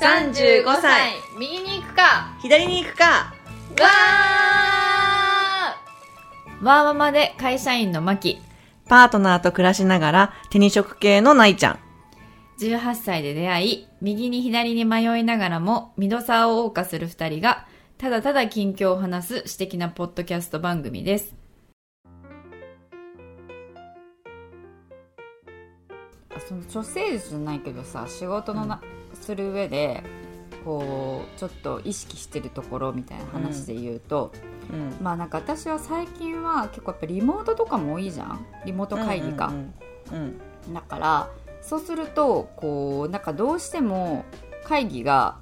35歳右に行くか左に行くかわーワーママで会社員のマキ。パートナーと暮らしながら手に職系のないちゃん。18歳で出会い、右に左に迷いながらも、ミドサーを謳歌する二人が、ただただ近況を話す私的なポッドキャスト番組です。その処世術じゃないけどさ、仕事のな、する上で、こう、ちょっと意識してるところみたいな話で言うと、うん。まあなんか私は最近は結構やっぱリモートとかも多いじゃん？リモート会議か。だからそうするとこうなんかどうしても会議が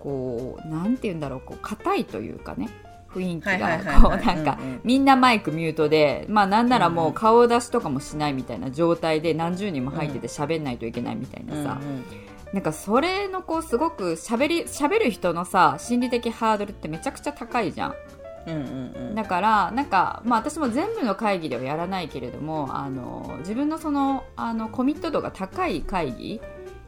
こうなんて言うんだろうこう硬いというかね雰囲気がはいこうなんかみんなマイクミュートでまあなんならもう顔出しとかもしないみたいな状態で何十人も入ってて喋んないといけないみたいなさ、うんなんかそれのこうすごく喋り喋る人のさ心理的ハードルってめちゃくちゃ高いじゃん。うんうんうん。だからなんか、まあ、私も全部の会議ではやらないけれどもあの自分のそのあのコミット度が高い会議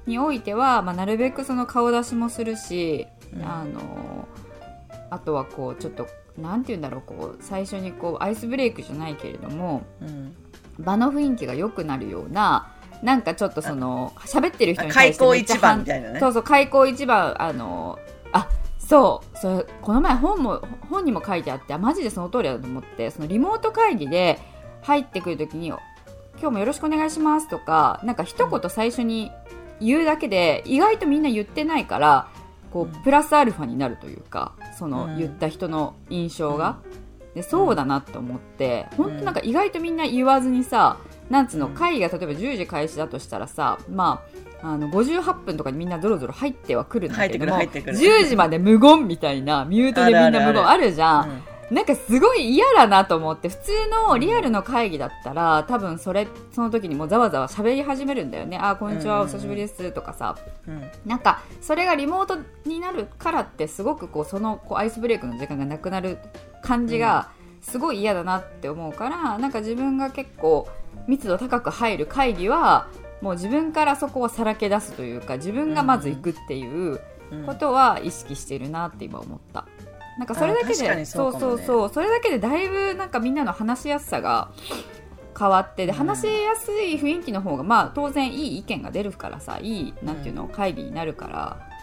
においては、まあ、なるべくその顔出しもするし、うん。あのあとはこうちょっとなんて言うんだろうこう最初にこうアイスブレイクじゃないけれどもうん。場の雰囲気が良くなるようななんかちょっとその喋ってる人に開対してめっちゃ口一番みたいなね。そうそう開口一番あのあそうそれこの前本も本にも書いてあってあマジでその通りだと思ってそのリモート会議で入ってくるときに「今日もよろしくお願いします」とかなんか一言最初に言うだけで意外とみんな言ってないからこうプラスアルファになるというかそのうん。言った人の印象が。でそうだなって思って本当なんか意外とみんな言わずにさなんつうのうん会議が例えば10時開始だとしたらさまああの58分とかにみんなぞろぞろ入ってはくるんだけども入ってくる入ってくる。10時まで無言みたいなミュートでみんな無言あるじゃん。うん。なんかすごい嫌だなと思って普通のリアルの会議だったら多分それその時にもうざわざわ喋り始めるんだよね。あーこんにちは、うん。お久しぶりですとかさ。うん。なんかそれがリモートになるからってすごくこうそのこうアイスブレイクの時間がなくなる感じがすごい嫌だなって思うからなんか自分が結構密度高く入る会議はもう自分からそこをさらけ出すというか自分がまず行くっていううんことは意識してるなって今思った。なんかそれだけでね。そうそうそう。それだけでだいぶなんかみんなの話しやすさが変わってでうん。話しやすい雰囲気の方がまあ当然いい意見が出るからさいいなんていうの会議になるから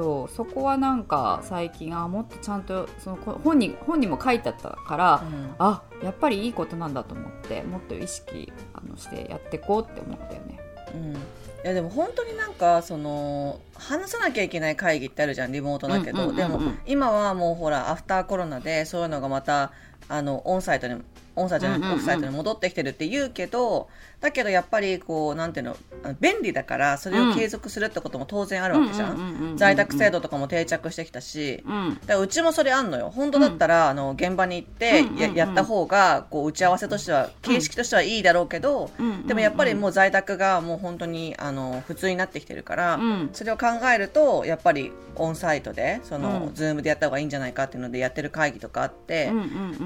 そうそこはなんか最近あもっとちゃんとそのこ本に本にも書いてあったからうんあやっぱりいいことなんだと思ってもっと意識あのしてやっていこうって思ったよね。うんいやでも本当になんかその話さなきゃいけない会議ってあるじゃんリモートだけど、うんうんうんうん。でも今はもうほらアフターコロナでそういうのがまたあのオンサイトにオンサイトじゃなくてうんうんうん。オフサイトに戻ってきてるって言うけどだけどやっぱりこうなんていうの便利だからそれを継続するってことも当然あるわけじゃん,、在宅制度とかも定着してきたし、うん。だからうちもそれあんのよ。本当だったら、あの現場に行ってうんうんうん。や,、やった方がこう打ち合わせとしては形式としてはいいだろうけど、うん。でもやっぱりもう在宅がもう本当にあの普通になってきてるから、うん。それを考えるとやっぱりオンサイトでその、うん。ズームでやった方がいいんじゃないかっていうのでやってる会議とかあって、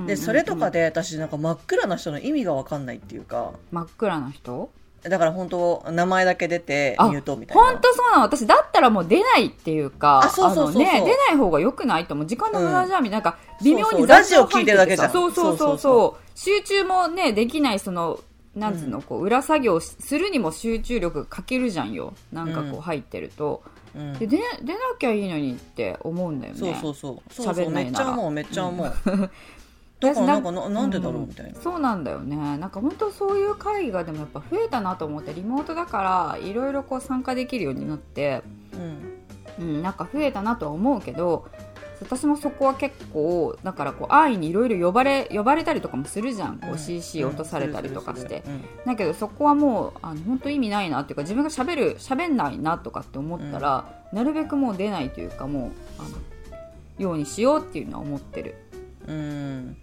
でそれとかで私なんか真っ暗な人の意味が分かんないっていうか。真っ暗な人？だから本当名前だけ出てあミュートみたいな。本当そうなの？私だったらもう出ないっていうかあそうそうそうね出ない方が良くないと思う。時間の無駄じゃんみたいななんか微妙にラジオ聞いてるだけじゃん。そうそうそうそう。集中もねできないそのなんつうの、こう裏作業するにも集中力が欠けるじゃんよ。なんかこううん。入ってると、うんで出出なきゃいいのにって思うんだよね。そうそうそう。そうそう喋んないなら。めっちゃ思うめっちゃ思う、だからなんかななん。でだろうみたいな、そうなんだよね。なんか本当そういう会議がでもやっぱ増えたなと思ってリモートだからいろいろこう参加できるようになってうん。うん、なんか増えたなとは思うけど私もそこは結構だからこう安易にいろいろ呼ばれ呼ばれたりとかもするじゃん、こう CC 落とされたりとかして、うん。だけどそこはもうあの本当意味ないなっていうか自分がしゃべる喋んないなとかって思ったら、なるべくもう出ないというかもうあのようにしようっていうのは思ってる。うん。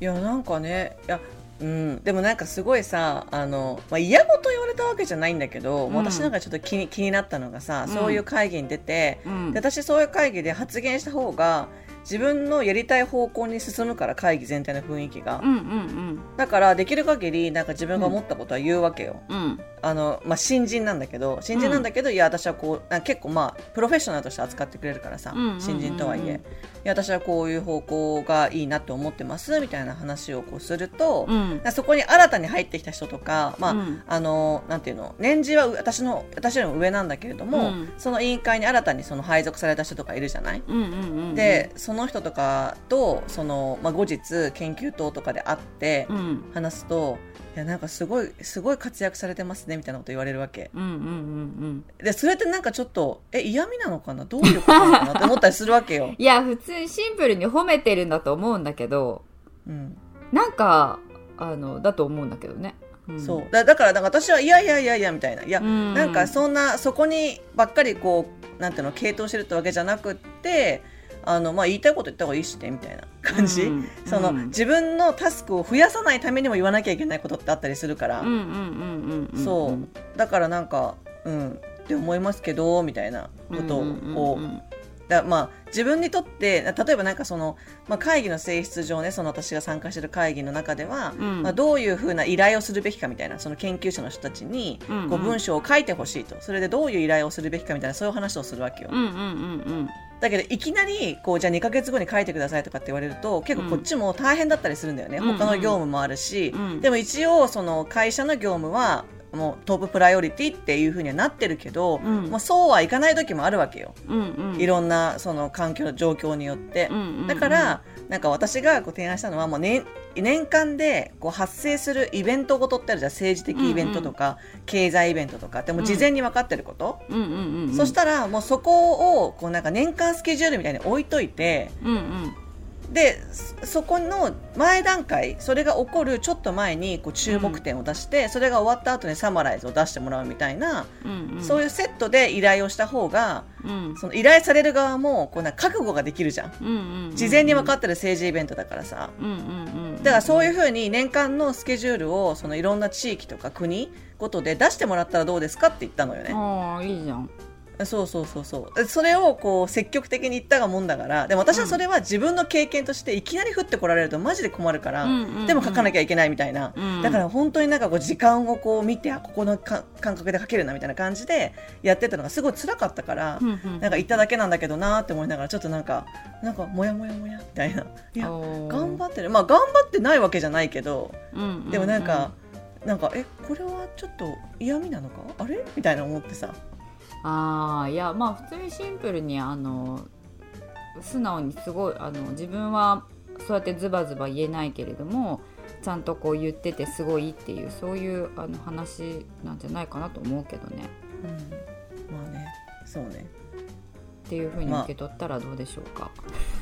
いやなんかねいやうん、でもなんかすごいさあの、まあ、嫌ごとたわけじゃないんだけど、うん。私なんかちょっと気に気になったのがさ、うん。そういう会議に出て、うん。で私そういう会議で発言した方が自分のやりたい方向に進むから会議全体の雰囲気が、うんうんだからできる限りなんか自分が思ったことは言うわけよ、うんうんあの、まあ、新人なんだけど新人なんだけど、いや私はこうあ結構まあプロフェッショナルとして扱ってくれるからさ、うんうんうんうん。新人とはいえ。いや私はこういう方向がいいなって思ってますみたいな話をこうすると、うん。そこに新たに入ってきた人とか、まあうん。あのなんていうの年次はう私の私よりも上なんだけれども、うん。その委員会に新たにその配属された人とかいるじゃない、うんうんうんうんでその人とかとその、まあ、後日研究棟とかで会ってうん。話すと、いやなんかすごいすごい活躍されてますねみたいなこと言われるわけ。うんうんうんうん。でそれってなんかちょっとえ嫌味なのかな？どういうことなのかな？って思ったりするわけよ、いや普通にシンプルに褒めてるんだと思うんだけどうん、なんかあのだと思うんだけどね、ん。そう。だだからだから私はいやいやいやいやみたいな。いや、うん。なんかそんなそこにばっかりこうなんていうの傾倒してるってわけじゃなくってあの、まあ、言いたいこと言った方がいいしねみたいな感じ、うんそのうん。自分のタスクを増やさないためにも言わなきゃいけないことってあったりするから、うんうんうんうんうんそう。だからなんかうん。って思いますけどみたいなことをだまあ自分にとって例えばなんかその、まあ、会議の性質上ねその私が参加してる会議の中では、うん。まあ、どういうふうな依頼をするべきかみたいなその研究者の人たちにうんうん。こう文章を書いてほしいと。それでどういう依頼をするべきかみたいなそういう話をするわけよ、うんうんうんだけどいきなりこうじゃあ2か月後に書いてくださいとかって言われると結構こっちも大変だったりするんだよね、うん。他の業務もあるし、うん。でも一応その会社の業務はもうトッププライオリティっていうふうにはなってるけど、うん。まあ、そうはいかない時もあるわけよ、うんうんうん。いろんなその環境状況によって、うんうんうん。だからなんか私がこう提案したのはもう年年間でこう発生するイベントごとってあるじゃん。政治的イベントとか、経済イベントとか。ってもう事前に分かってること、うんうんうんうん。そしたらもうそこをこうなんか年間スケジュールみたいに置いといてうんうん。でそそこの前段階それが起こるちょっと前にこう注目点を出して、それが終わった後にサマライズを出してもらうみたいな、うんうん。そういうセットで依頼をした方がうん。その依頼される側もこうなんか覚悟ができるじゃんうんうんうん。事前に分かってる政治イベントだからさ。うんうんうんだからそういうふうに年間のスケジュールをそのいろんな地域とか国ごとで出してもらったらどうですかって言ったのよね。ああいいじゃんそうそうそうそう。それをこう積極的に言ったがもんだから。でも私はそれは自分の経験としていきなり降ってこられるとマジで困るから、うんうんうん。でも書かなきゃいけないみたいな、うんだから本当になんかこう時間をこう見てあここのか感覚で書けるなみたいな感じでやってたのがすごい辛かったから、うんうんなんか言っただけなんだけどなって思いながらちょっとなんかなんかモヤモヤモヤみたいな。いや頑張ってる。まあ頑張ってないわけじゃないけどうんうんうん。でもなんか、なんかえこれはちょっと嫌味なのか？あれ？みたいな思ってさああいやまあ普通にシンプルにあの素直にすごいあの自分はそうやってズバズバ言えないけれどもちゃんとこう言っててすごいっていうそういうあの話なんじゃないかなと思うけどね。うん。まあね。そうね。っていうふうに受け取ったらどうでしょうか、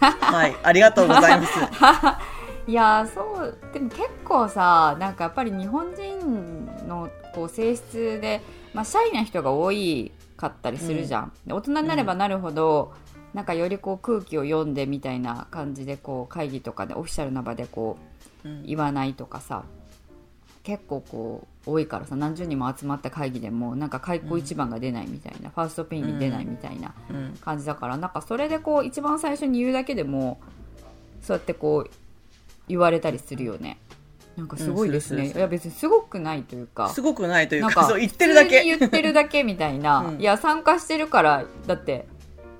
はい。ありがとうございます。いやーそうでも結構さなんかやっぱり日本人のこう性質で、まあ、シャイな人が多いかったりするじゃん、で大人になればなるほど、なんかよりこう空気を読んでみたいな感じでこう会議とかでオフィシャルな場でこううん。言わないとかさ結構こう多いからさ何十人も集まった会議でもなんか開口一番が出ないみたいな、ファーストピンに出ないみたいなうん。感じだからなんかそれでこう一番最初に言うだけでもそうやってこう言われたりするよねなんかすごいですね、いや別にすごくないというか。すごくないというかかそう言ってるだけ。言ってるだけみたいな、うん。いや参加してるからだって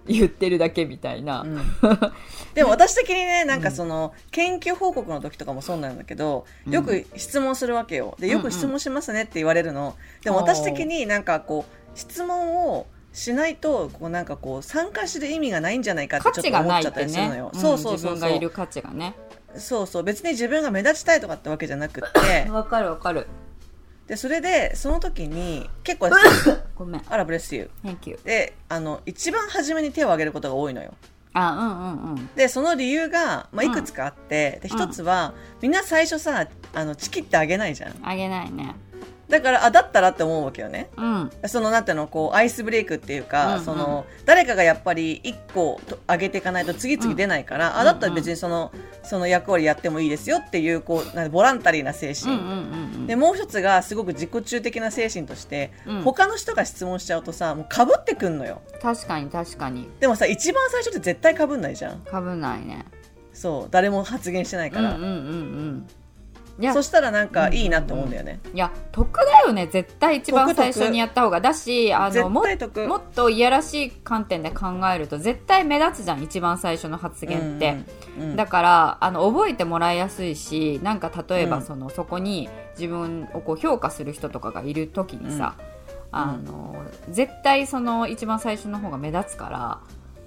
言ってるだけみたいな、うん。でも私的にねなんかその研究報告の時とかもそうなんだけどよく質問するわけよ。でよく質問しますねって言われるの。でも私的になんかこう質問をしないとこうなんかこう参加する意味がないんじゃないかって価ちょっと思っちゃったりするのよ、うんそうそう自分そう。そうがいる価値がねそうそう別に自分が目立ちたいとかってわけじゃなくって。わかるわかる。でそれでその時に結構 ごめん。あらブレス Thank you であの一番初めに手を挙げることが多いのよ。あうんうんうん。でその理由が、まあ、いくつかあって、で一つはみんな最初さあのチキってあげないじゃん。あげないねだからあだったらって思うわけよね。うん。そのなんていうのこうアイスブレイクっていうか、うんうん。その誰かがやっぱり1個と上げていかないと次々出ないから、ん。あだったら別にそのその役割やってもいいですよっていうこうなんかボランタリーな精神、うんうんうんうん。でもう一つがすごく自己中的な精神として、うん。他の人が質問しちゃうとさもうかぶってくんのよ。確かに確かに。でもさ一番最初って絶対かぶんないじゃん。かぶないね。そう誰も発言してないから、うんうんうんいやそしたらなんかいいなって思うんだよね、いや得だよね。絶対一番最初にやった方がだしあのもっといやらしい観点で考えると絶対目立つじゃん一番最初の発言って、うんうんだからあの覚えてもらいやすいしなんか例えばうん。その、そこに自分をこう評価する人とかがいる時にさ、あの絶対その一番最初の方が目立つか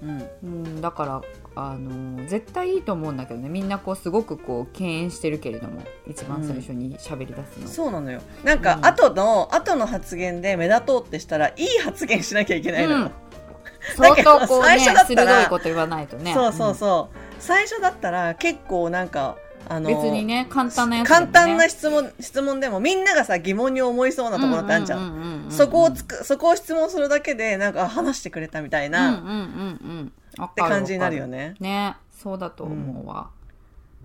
ら、うん。うん、だからあの絶対いいと思うんだけどね。みんなこうすごくこう敬遠してるけれども。一番最初に喋り出すの。そうなのよ。なんかうん。後の、後の発言で目立とうってしたらいい発言しなきゃいけないのよ、うん。相当こうね最初だったら鋭いこと言わないとね。そうそうそう、最初だったら結構なんかあのうん別にね簡単なやつね。簡単な質問質問でもみんながさ疑問に思いそうなところってあるじゃん,、うううううそこをつくそこを質問するだけでなんかあ話してくれたみたいうんな、うんうんうんっって感じになるよね。ねそうだと思うわ、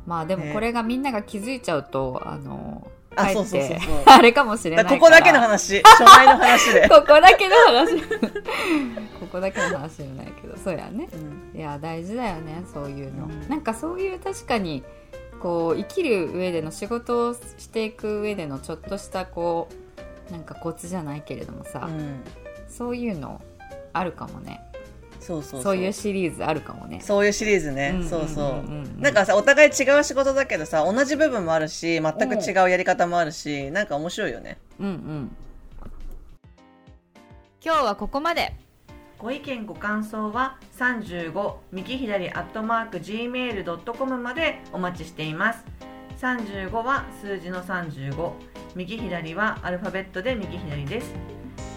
まあでもね。これがみんなが気づいちゃうとあのあそうそうそうてそう。あれかもしれないここだけの話。初回の話で、ここだけの話。ここだけの話じゃないけど。そうやね。うん。いや大事だよねそういうの、うん。なんかそういう確かにこう生きる上での仕事をしていく上でのちょっとしたこうなんかコツじゃないけれどもさ、うん。そういうのあるかもねそうそうそう。いうシリーズあるかもね。そういうシリーズね、そうそう。なんかさお互い違う仕事だけどさ同じ部分もあるし全く違うやり方もあるしなんか面白いよね。うんうん。今日はここまで。ご意見ご感想は35右左アットマーク gmail.com までお待ちしています。35は数字の35右左はアルファベットで右左です。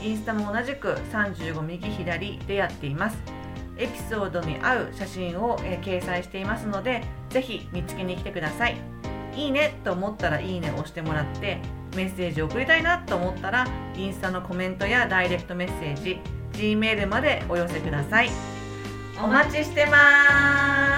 インスタも同じく35右左でやっていますエピソードに合う写真を、えー掲載していますので是非見つけに来てください。いいねと思ったらいいねを押してもらってメッセージを送りたいなと思ったらインスタのコメントやダイレクトメッセージ G メールまでお寄せください。お待ちしてます。